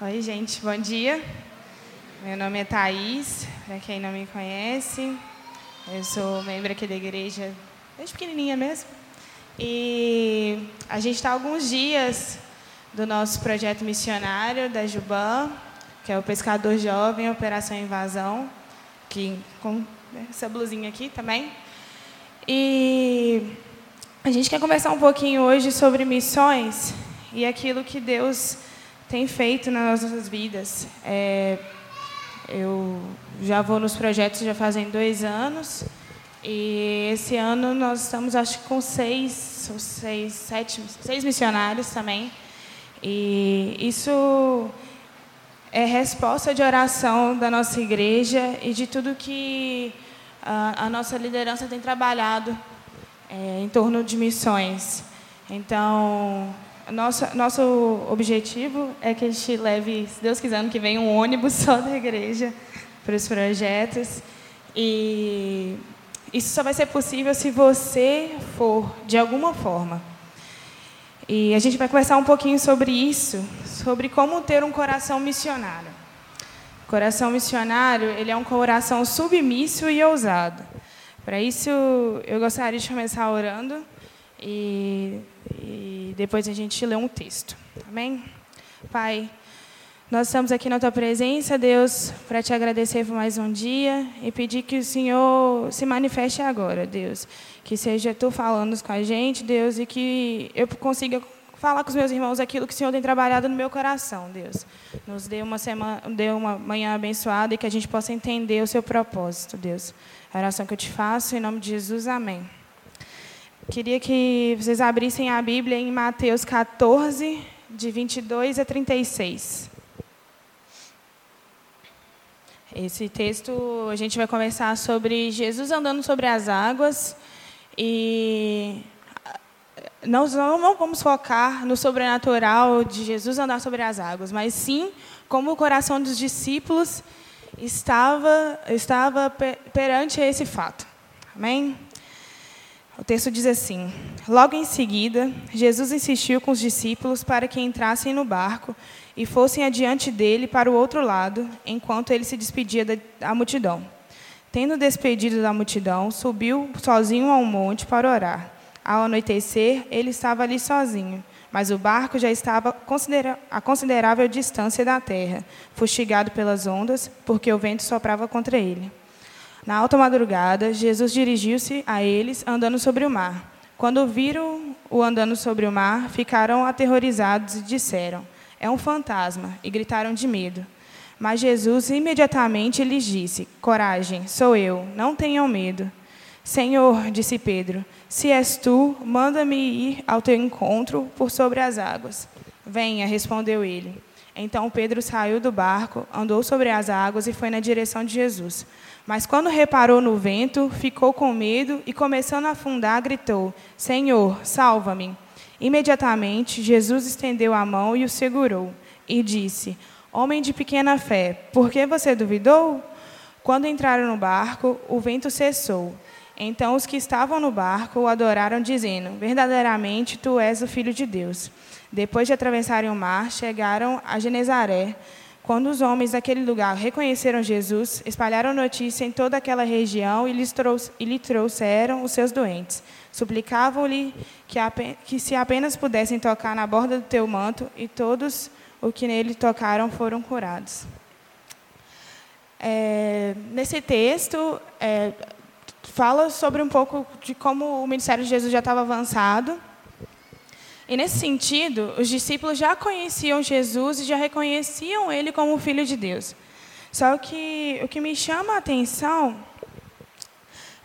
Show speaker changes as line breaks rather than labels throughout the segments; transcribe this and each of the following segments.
Oi, gente, bom dia. Meu nome é Thaís, para quem não me conhece. Eu sou membro aqui da igreja, desde pequenininha mesmo. E a gente está alguns dias do nosso projeto missionário da Juban, que é o Pescador Jovem Operação Invasão, que com essa blusinha aqui também. E a gente quer conversar um pouquinho hoje sobre missões e aquilo que Deus tem feito nas nossas vidas. É, eu já vou nos projetos já fazem dois anos e esse ano nós estamos acho que com seis, seis, sete, seis missionários também. E isso é resposta de oração da nossa igreja e de tudo que a, a nossa liderança tem trabalhado é, em torno de missões. Então, nosso, nosso objetivo é que a gente leve, se Deus quiser, ano que vem, um ônibus só da igreja para os projetos. E isso só vai ser possível se você for, de alguma forma. E a gente vai conversar um pouquinho sobre isso, sobre como ter um coração missionário. Coração missionário, ele é um coração submisso e ousado. Para isso, eu gostaria de começar orando e depois a gente lê um texto. Amém? Pai, nós estamos aqui na tua presença, Deus, para te agradecer por mais um dia e pedir que o Senhor se manifeste agora, Deus. Que seja tu falando com a gente, Deus, e que eu consiga falar com os meus irmãos aquilo que o Senhor tem trabalhado no meu coração, Deus. Nos dê uma semana, dê uma manhã abençoada e que a gente possa entender o seu propósito, Deus. A oração que eu te faço em nome de Jesus, amém. Queria que vocês abrissem a Bíblia em Mateus 14, de 22 a 36. Esse texto a gente vai conversar sobre Jesus andando sobre as águas e nós não vamos focar no sobrenatural de Jesus andar sobre as águas, mas sim como o coração dos discípulos estava estava perante esse fato. Amém? O texto diz assim: Logo em seguida, Jesus insistiu com os discípulos para que entrassem no barco e fossem adiante dele para o outro lado, enquanto ele se despedia da multidão. Tendo despedido da multidão, subiu sozinho ao monte para orar. Ao anoitecer, ele estava ali sozinho, mas o barco já estava a considerável distância da terra, fustigado pelas ondas, porque o vento soprava contra ele. Na alta madrugada, Jesus dirigiu-se a eles andando sobre o mar. Quando viram o andando sobre o mar, ficaram aterrorizados e disseram: É um fantasma, e gritaram de medo. Mas Jesus imediatamente lhes disse: Coragem, sou eu, não tenham medo. Senhor, disse Pedro, se és tu, manda-me ir ao teu encontro por sobre as águas. Venha, respondeu ele. Então Pedro saiu do barco, andou sobre as águas e foi na direção de Jesus. Mas quando reparou no vento, ficou com medo e, começando a afundar, gritou: Senhor, salva-me. Imediatamente, Jesus estendeu a mão e o segurou e disse: Homem de pequena fé, por que você duvidou? Quando entraram no barco, o vento cessou. Então os que estavam no barco o adoraram, dizendo: Verdadeiramente tu és o filho de Deus. Depois de atravessarem o mar, chegaram a Genezaré. Quando os homens daquele lugar reconheceram Jesus, espalharam notícia em toda aquela região e, lhes e lhe trouxeram os seus doentes. Suplicavam-lhe que, que, se apenas pudessem tocar na borda do teu manto, e todos os que nele tocaram foram curados. É, nesse texto, é, fala sobre um pouco de como o ministério de Jesus já estava avançado e nesse sentido, os discípulos já conheciam Jesus e já reconheciam ele como o Filho de Deus. Só que o que me chama a atenção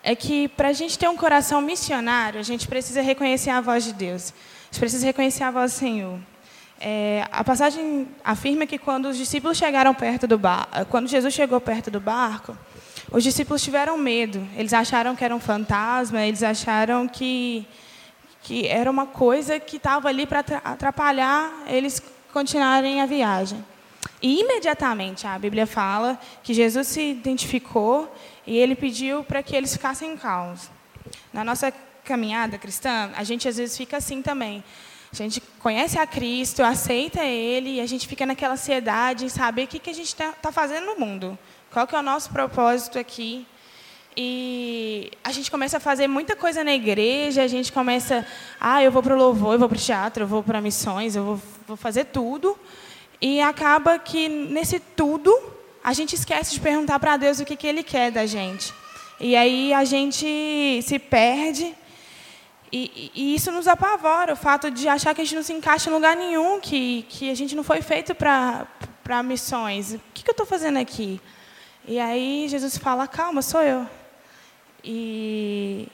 é que para a gente ter um coração missionário, a gente precisa reconhecer a voz de Deus. A gente precisa reconhecer a voz do Senhor. É, a passagem afirma que quando os discípulos chegaram perto do barco, quando Jesus chegou perto do barco, os discípulos tiveram medo. Eles acharam que era um fantasma, eles acharam que que era uma coisa que estava ali para atrapalhar eles continuarem a viagem. E imediatamente a Bíblia fala que Jesus se identificou e ele pediu para que eles ficassem calmos. Na nossa caminhada cristã, a gente às vezes fica assim também. A gente conhece a Cristo, aceita Ele, e a gente fica naquela ansiedade em saber o que, que a gente está tá fazendo no mundo. Qual que é o nosso propósito aqui? E a gente começa a fazer muita coisa na igreja, a gente começa, ah, eu vou para o louvor, eu vou para o teatro, eu vou para missões, eu vou, vou fazer tudo. E acaba que nesse tudo a gente esquece de perguntar para Deus o que, que Ele quer da gente. E aí a gente se perde e, e, isso nos apavora, o fato de achar que a gente não se encaixa em lugar nenhum, que, que a gente não foi feito para missões. O que, que eu estou fazendo aqui? E aí Jesus fala, calma, sou eu. E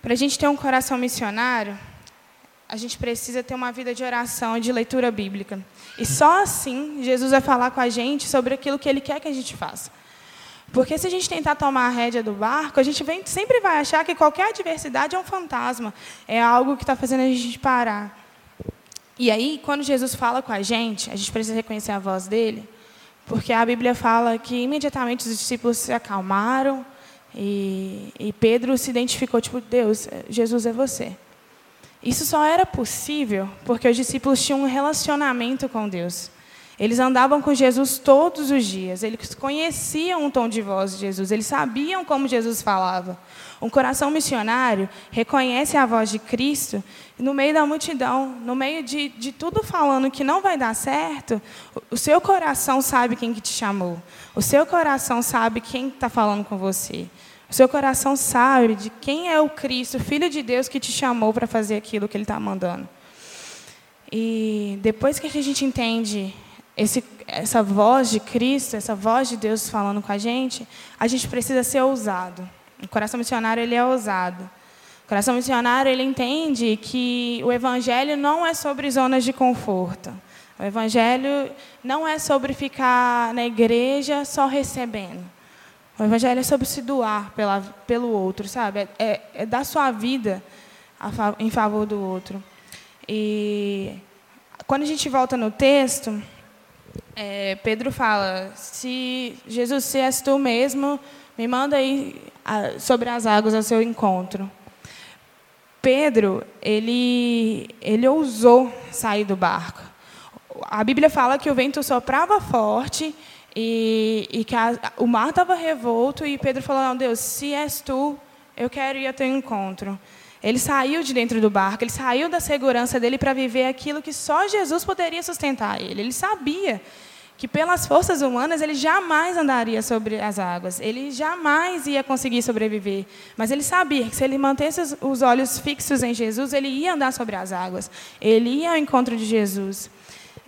para a gente ter um coração missionário, a gente precisa ter uma vida de oração e de leitura bíblica. E só assim Jesus vai falar com a gente sobre aquilo que Ele quer que a gente faça. Porque se a gente tentar tomar a rédea do barco, a gente vem, sempre vai achar que qualquer adversidade é um fantasma, é algo que está fazendo a gente parar. E aí, quando Jesus fala com a gente, a gente precisa reconhecer a voz dele, porque a Bíblia fala que imediatamente os discípulos se acalmaram e, e Pedro se identificou, tipo, Deus, Jesus é você. Isso só era possível porque os discípulos tinham um relacionamento com Deus. Eles andavam com Jesus todos os dias, eles conheciam o tom de voz de Jesus, eles sabiam como Jesus falava. Um coração missionário reconhece a voz de Cristo no meio da multidão, no meio de, de tudo falando que não vai dar certo, o seu coração sabe quem que te chamou, o seu coração sabe quem está falando com você. O seu coração sabe de quem é o Cristo, Filho de Deus, que te chamou para fazer aquilo que Ele está mandando. E depois que a gente entende esse, essa voz de Cristo, essa voz de Deus falando com a gente, a gente precisa ser ousado. O coração missionário ele é ousado. O coração missionário ele entende que o evangelho não é sobre zonas de conforto. O evangelho não é sobre ficar na igreja só recebendo. O evangelho é sobre se doar pela, pelo outro, sabe? É, é, é dar sua vida a, em favor do outro. E quando a gente volta no texto, é, Pedro fala: se Jesus, se és tu mesmo, me manda aí sobre as águas ao seu encontro. Pedro, ele, ele ousou sair do barco. A Bíblia fala que o vento soprava forte e, e que a, o mar estava revolto e Pedro falou: Não, Deus, se és tu, eu quero ir ao teu encontro. Ele saiu de dentro do barco, ele saiu da segurança dele para viver aquilo que só Jesus poderia sustentar ele. Ele sabia que pelas forças humanas ele jamais andaria sobre as águas, ele jamais ia conseguir sobreviver. Mas ele sabia que se ele mantesse os olhos fixos em Jesus, ele ia andar sobre as águas, ele ia ao encontro de Jesus.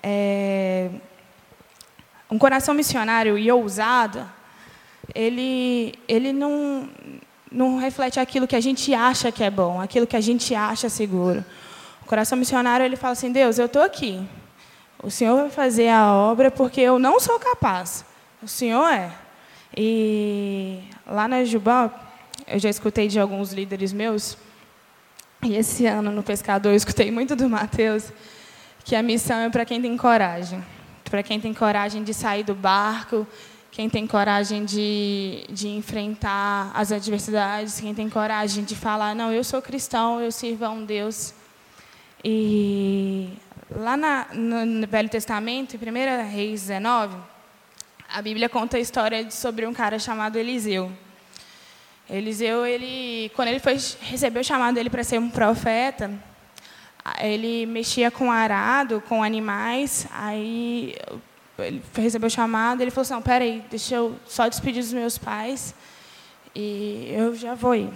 É... Um coração missionário e ousado, ele, ele não, não reflete aquilo que a gente acha que é bom, aquilo que a gente acha seguro. O coração missionário ele fala assim: Deus, eu estou aqui. O Senhor vai fazer a obra porque eu não sou capaz. O Senhor é. E lá na Jubá, eu já escutei de alguns líderes meus, e esse ano no Pescador eu escutei muito do Mateus, que a missão é para quem tem coragem. Para quem tem coragem de sair do barco, quem tem coragem de, de enfrentar as adversidades, quem tem coragem de falar, não, eu sou cristão, eu sirvo a um Deus. E lá na, no, no, Velho Testamento, em 1 Reis 19, a Bíblia conta a história de, sobre um cara chamado Eliseu. Eliseu, ele, quando ele foi recebeu o chamado dele para ser um profeta, ele mexia com arado, com animais, aí ele recebeu o chamado, ele falou assim, não, peraí, deixa eu só despedir dos meus pais e eu já vou ir.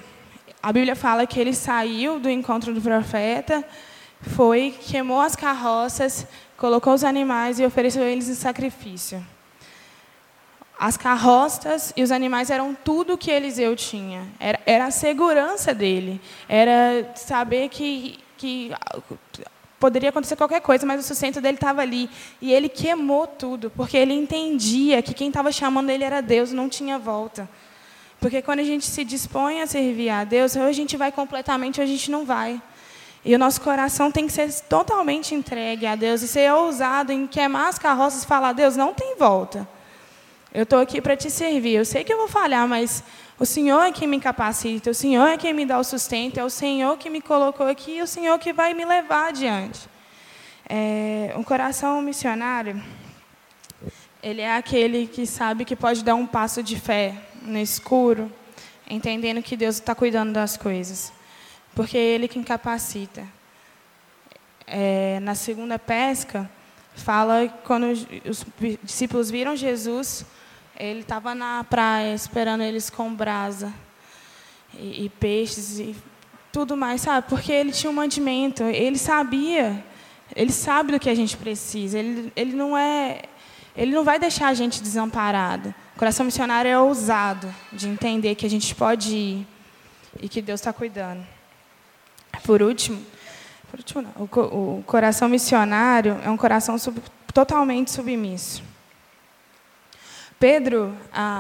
A Bíblia fala que ele saiu do encontro do profeta, foi, queimou as carroças, colocou os animais e ofereceu eles em sacrifício. As carroças e os animais eram tudo que Eliseu tinha. Era, era a segurança dele. Era saber que, que Poderia acontecer qualquer coisa, mas o sustento dele estava ali. E ele queimou tudo, porque ele entendia que quem estava chamando ele era Deus, não tinha volta. Porque quando a gente se dispõe a servir a Deus, ou a gente vai completamente ou a gente não vai. E o nosso coração tem que ser totalmente entregue a Deus e ser ousado em queimar as carroças e falar: Deus, não tem volta. Eu estou aqui para te servir. Eu sei que eu vou falhar, mas O Senhor é quem me capacita, o Senhor é quem me dá o sustento, é o Senhor que me colocou aqui e o Senhor que vai me levar adiante. É, um coração missionário, ele é aquele que sabe que pode dar um passo de fé no escuro, entendendo que Deus está cuidando das coisas, porque é Ele quem capacita. É, na segunda pesca, fala que quando os discípulos viram Jesus, ele estava na praia esperando eles com brasa e, e, peixes e tudo mais, sabe? Porque ele tinha um mandamento, ele sabia, ele sabe do que a gente precisa. Ele, ele não é, ele não vai deixar a gente desamparado. O coração missionário é ousado de entender que a gente pode ir e que Deus está cuidando. Por último, por último não, o, o coração missionário é um coração sub, totalmente submisso. Pedro,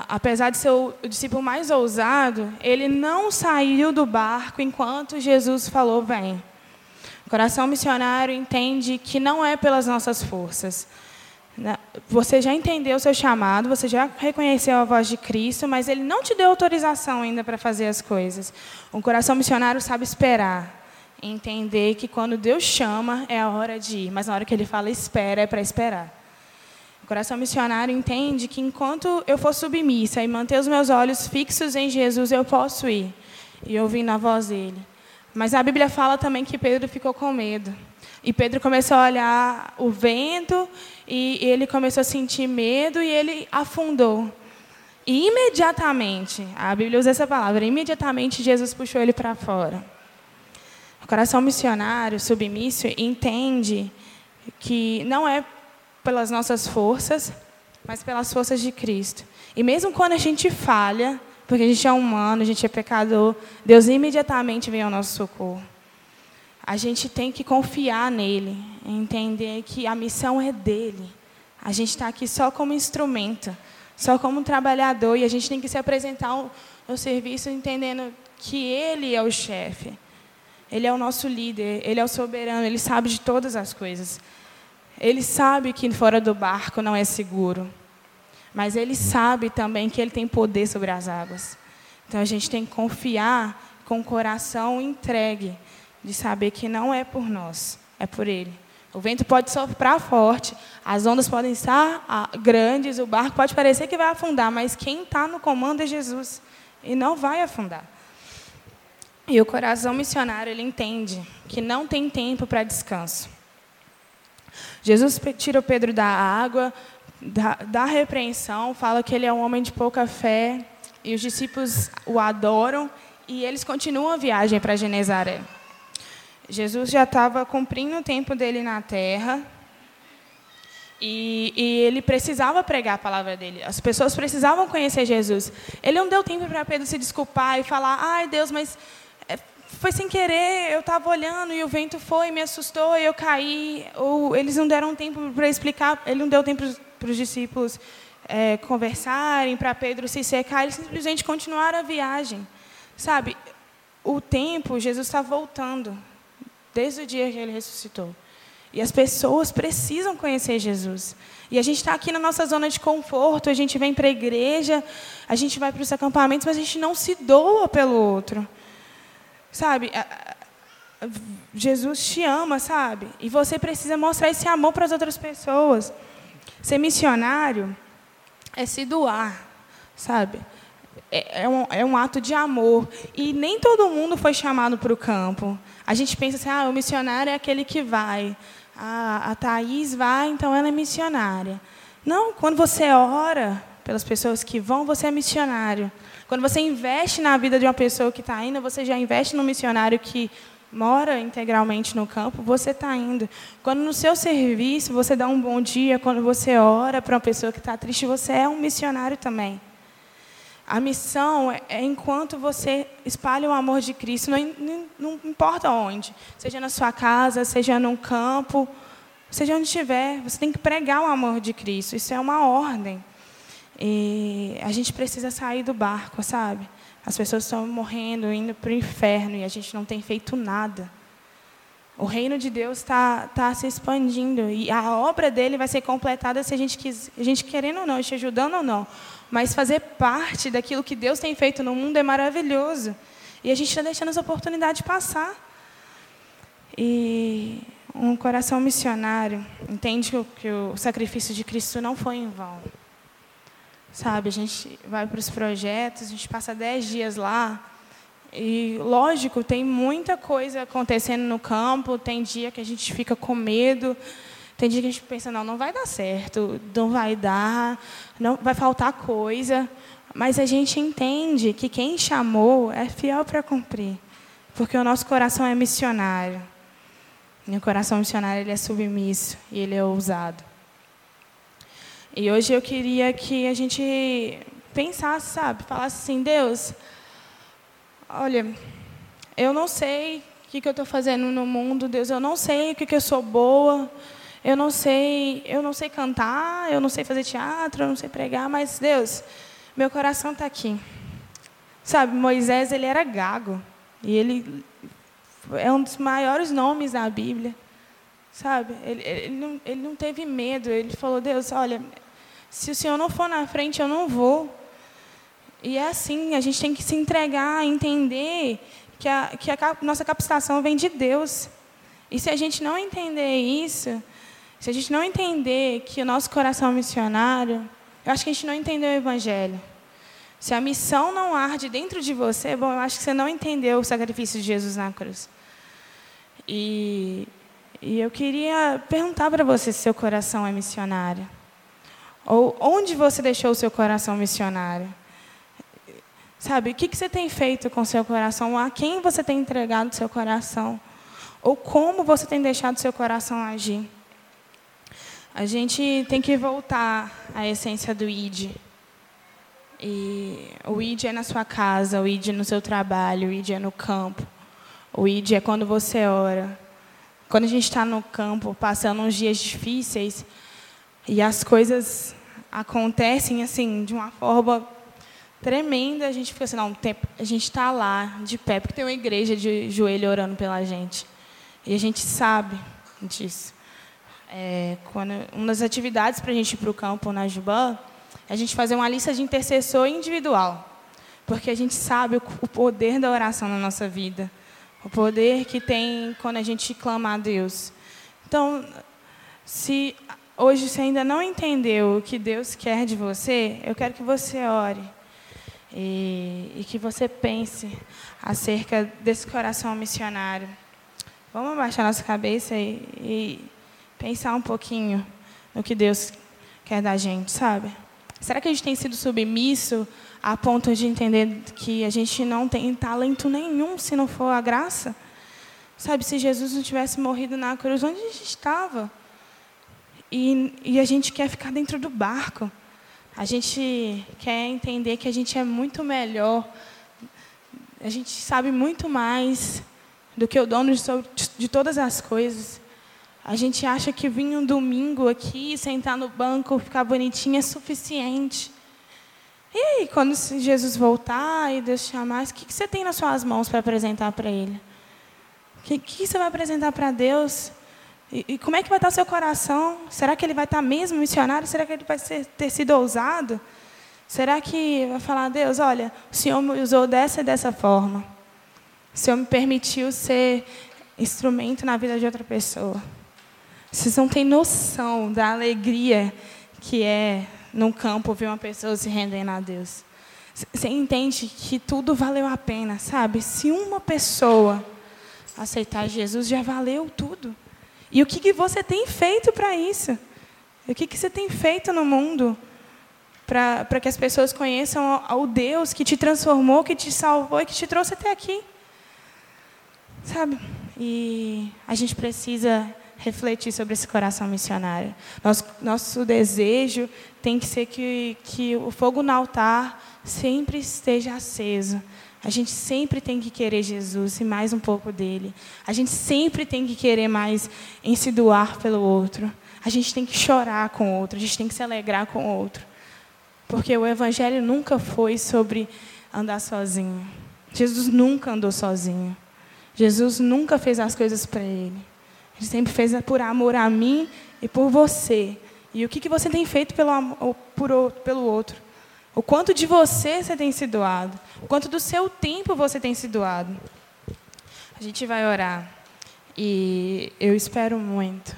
apesar de ser o discípulo mais ousado, ele não saiu do barco enquanto Jesus falou: vem. O coração missionário entende que não é pelas nossas forças. Né? Você já entendeu o seu chamado, você já reconheceu a voz de Cristo, mas ele não te deu autorização ainda para fazer as coisas. O coração missionário sabe esperar, entender que quando Deus chama é a hora de ir, mas na hora que ele fala espera é para esperar. O coração missionário entende que enquanto eu for submissa e manter os meus olhos fixos em Jesus, eu posso ir e ouvir na voz dele. Mas a Bíblia fala também que Pedro ficou com medo. E Pedro começou a olhar o vento e ele começou a sentir medo e ele afundou. E imediatamente, a Bíblia usa essa palavra, imediatamente Jesus puxou ele para fora. O coração missionário, submisso, entende que não é pelas nossas forças, mas pelas forças de Cristo. E mesmo quando a gente falha, porque a gente é humano, a gente é pecador, Deus imediatamente vem ao nosso socorro. A gente tem que confiar nele, entender que a missão é dele. A gente está aqui só como instrumento, só como trabalhador, e a gente tem que se apresentar no serviço entendendo que ele é o chefe. Ele é o nosso líder, ele é o soberano, ele sabe de todas as coisas. Ele sabe que fora do barco não é seguro. Mas ele sabe também que ele tem poder sobre as águas. Então a gente tem que confiar com o coração entregue, de saber que não é por nós, é por ele. O vento pode soprar forte, as ondas podem estar ah, grandes, o barco pode parecer que vai afundar, mas quem está no comando é Jesus e não vai afundar. E o coração missionário ele entende que não tem tempo para descanso. Jesus tira o Pedro da água, da, da repreensão, fala que ele é um homem de pouca fé, e os discípulos o adoram, e eles continuam a viagem para Genezaré. Jesus já estava cumprindo o tempo dele na terra, e, e, ele precisava pregar a palavra dele. As pessoas precisavam conhecer Jesus. Ele não deu tempo para Pedro se desculpar e falar: ai, Deus, mas foi sem querer, eu estava olhando e o vento foi, me assustou e eu caí. Ou eles não deram tempo para explicar, ele não deu tempo para os discípulos é, conversarem, para Pedro se secar, eles simplesmente continuaram a viagem. Sabe, o tempo, Jesus está voltando, desde o dia que ele ressuscitou. E as pessoas precisam conhecer Jesus. E a gente está aqui na nossa zona de conforto, a gente vem para a igreja, a gente vai para os acampamentos, mas a gente não se doa pelo outro. Sabe? Jesus te ama, sabe? E você precisa mostrar esse amor para as outras pessoas. Ser missionário é se doar, sabe? É, é, um, é um ato de amor. E nem todo mundo foi chamado para o campo. A gente pensa assim, ah, o missionário é aquele que vai. Ah, a Thaís vai, então ela é missionária. Não, quando você ora pelas pessoas que vão, você é missionário. Quando você investe na vida de uma pessoa que está indo, você já investe no missionário que mora integralmente no campo, você está indo. Quando no seu serviço você dá um bom dia, quando você ora para uma pessoa que está triste, você é um missionário também. A missão é, é enquanto você espalha o amor de Cristo, não, importa onde, seja na sua casa, seja num campo, seja onde estiver, você tem que pregar o amor de Cristo. Isso é uma ordem. E a gente precisa sair do barco, sabe? As pessoas estão morrendo, indo para o inferno e a gente não tem feito nada. O reino de Deus está tá se expandindo e a obra dele vai ser completada se a gente, quis, a gente querendo ou não, te ajudando ou não. mas fazer parte daquilo que Deus tem feito no mundo é maravilhoso. E a gente está deixando essa oportunidade passar. E um coração missionário entende que o sacrifício de Cristo não foi em vão. Sabe, a gente vai para os projetos, a gente passa dez dias lá. E, lógico, tem muita coisa acontecendo no campo, tem dia que a gente fica com medo, tem dia que a gente pensa, não, não vai dar certo, não vai dar, não vai faltar coisa. Mas a gente entende que quem chamou é fiel para cumprir, porque o nosso coração é missionário. E o coração missionário ele é submisso e ele é ousado. E hoje eu queria que a gente pensasse, sabe, falasse assim, Deus, olha, eu não sei o que, que eu estou fazendo no mundo, Deus, eu não sei o que, que eu sou boa, eu não sei, eu não sei cantar, eu não sei fazer teatro, eu não sei pregar, mas Deus, meu coração está aqui. Sabe, Moisés ele era gago e ele é um dos maiores nomes da Bíblia, sabe? Ele, ele, não, ele não teve medo. Ele falou, Deus, olha, se o Senhor não for na frente, eu não vou. E é assim, a gente tem que se entregar, entender que a, que a nossa capacitação vem de Deus. E se a gente não entender isso, se a gente não entender que o nosso coração é missionário, eu acho que a gente não entendeu o Evangelho. Se a missão não arde dentro de você, bom, eu acho que você não entendeu o sacrifício de Jesus na cruz. E, e eu queria perguntar para você se seu coração é missionário. Ou onde você deixou o seu coração missionário? Sabe, o que, você tem feito com o seu coração? A quem você tem entregado o seu coração? Ou como você tem deixado o seu coração agir? A gente tem que voltar à essência do ID. E o ID é na sua casa, o ID é no seu trabalho, o ID é no campo. O ID é quando você ora. Quando a gente está no campo, passando uns dias difíceis, e as coisas acontecem assim, de uma forma tremenda, a gente fica assim, não, a gente está lá, de pé, porque tem uma igreja de joelho orando pela gente. E a gente sabe disso. É, quando, uma das atividades para a gente ir para o campo na Jubã é a gente fazer uma lista de intercessor individual. Porque a gente sabe o, o poder da oração na nossa vida. O poder que tem quando a gente clama a Deus. Então, se hoje você ainda não entendeu o que Deus quer de você, eu quero que você ore. E, e que você pense acerca desse coração missionário. Vamos abaixar nossa cabeça e, e pensar um pouquinho no que Deus quer da gente, sabe? Será que a gente tem sido submisso a ponto de entender que a gente não tem talento nenhum se não for a graça? Sabe, se Jesus não tivesse morrido na cruz, onde a gente estava? E, e a gente quer ficar dentro do barco. A gente quer entender que a gente é muito melhor. A gente sabe muito mais do que o dono de, de todas as coisas. A gente acha que vir um domingo aqui, sentar no banco, ficar bonitinho é suficiente. E aí, quando Jesus voltar e Deus chamar, o que você tem nas suas mãos para apresentar para Ele? O que, que você vai apresentar para Deus? E, e, como é que vai estar o seu coração? Será que ele vai estar mesmo missionário? Será que ele vai ser, ter sido ousado? Será que vai falar, Deus, olha, o Senhor me usou dessa e dessa forma. O Senhor me permitiu ser instrumento na vida de outra pessoa. Vocês não têm noção da alegria que é num campo ver uma pessoa se rendendo a Deus. Você entende que tudo valeu a pena, sabe? Se uma pessoa aceitar Jesus, já valeu tudo. E o que, que você tem feito para isso? O que, que você tem feito no mundo para que as pessoas conheçam ao Deus que te transformou, que te salvou e que te trouxe até aqui? Sabe? E a gente precisa refletir sobre esse coração missionário. Nosso, nosso desejo tem que ser que, que o fogo no altar sempre esteja aceso. A gente sempre tem que querer Jesus e mais um pouco dele. A gente sempre tem que querer mais em se doar pelo outro. A gente tem que chorar com o outro, a gente tem que se alegrar com o outro. Porque o Evangelho nunca foi sobre andar sozinho. Jesus nunca andou sozinho. Jesus nunca fez as coisas para ele. Ele sempre fez por amor a mim e por você. E o que, que você tem feito pelo, por, pelo outro? O quanto de você você tem se doado. O quanto do seu tempo você tem se doado. A gente vai orar. E eu espero muito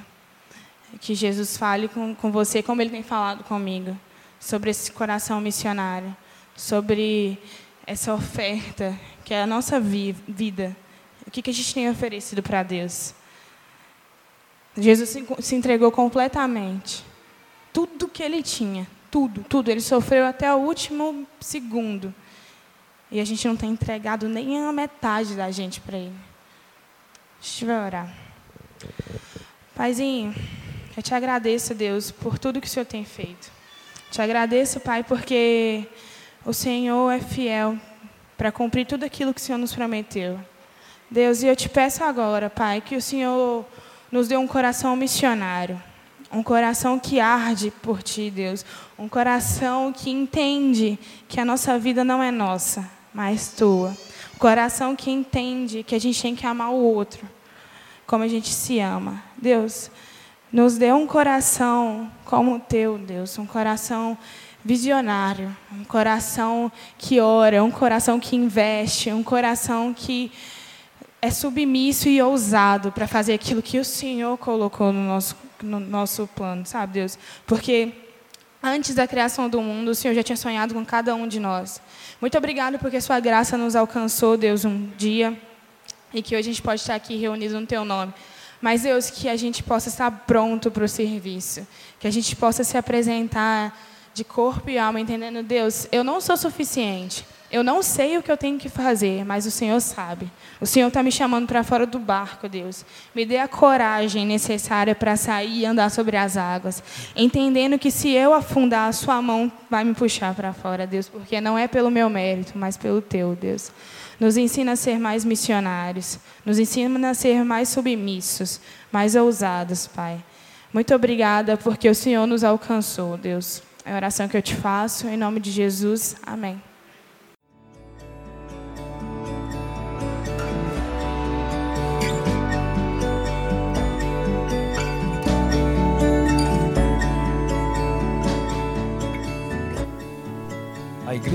que Jesus fale com, com você, como ele tem falado comigo, sobre esse coração missionário, sobre essa oferta que é a nossa vi vida. O que, que a gente tem oferecido para Deus? Jesus se, se entregou completamente. Tudo que ele tinha, tudo, tudo. Ele sofreu até o último segundo. E a gente não tem entregado nem a metade da gente para ele. A gente vai orar. Paizinho, eu te agradeço, Deus, por tudo que o Senhor tem feito. Te agradeço, Pai, porque o Senhor é fiel para cumprir tudo aquilo que o Senhor nos prometeu. Deus, e eu te peço agora, Pai, que o Senhor nos dê um coração missionário, um coração que arde por Ti, Deus, um coração que entende que a nossa vida não é nossa, mas Tua, um coração que entende que a gente tem que amar o outro, como a gente se ama. Deus, nos dê um coração como o teu, Deus, um coração visionário, um coração que ora, um coração que investe, um coração que é submisso e ousado para fazer aquilo que o Senhor colocou no nosso, no nosso plano, sabe, Deus? Porque antes da criação do mundo, o Senhor já tinha sonhado com cada um de nós. Muito obrigado porque Sua graça nos alcançou, Deus, um dia e que hoje a gente pode estar aqui reunidos no Teu nome. Mas, Deus, que a gente possa estar pronto para o serviço, que a gente possa se apresentar de corpo e alma, entendendo, Deus, eu não sou suficiente. Eu não sei o que eu tenho que fazer, mas o Senhor sabe. O Senhor está me chamando para fora do barco, Deus. Me dê a coragem necessária para sair e andar sobre as águas. Entendendo que se eu afundar, a sua mão vai me puxar para fora, Deus. Porque não é pelo meu mérito, mas pelo teu, Deus. Nos ensina a ser mais missionários. Nos ensina a ser mais submissos, mais ousados, Pai. Muito obrigada porque o Senhor nos alcançou, Deus. É a oração que eu te faço. Em nome de Jesus. Amém.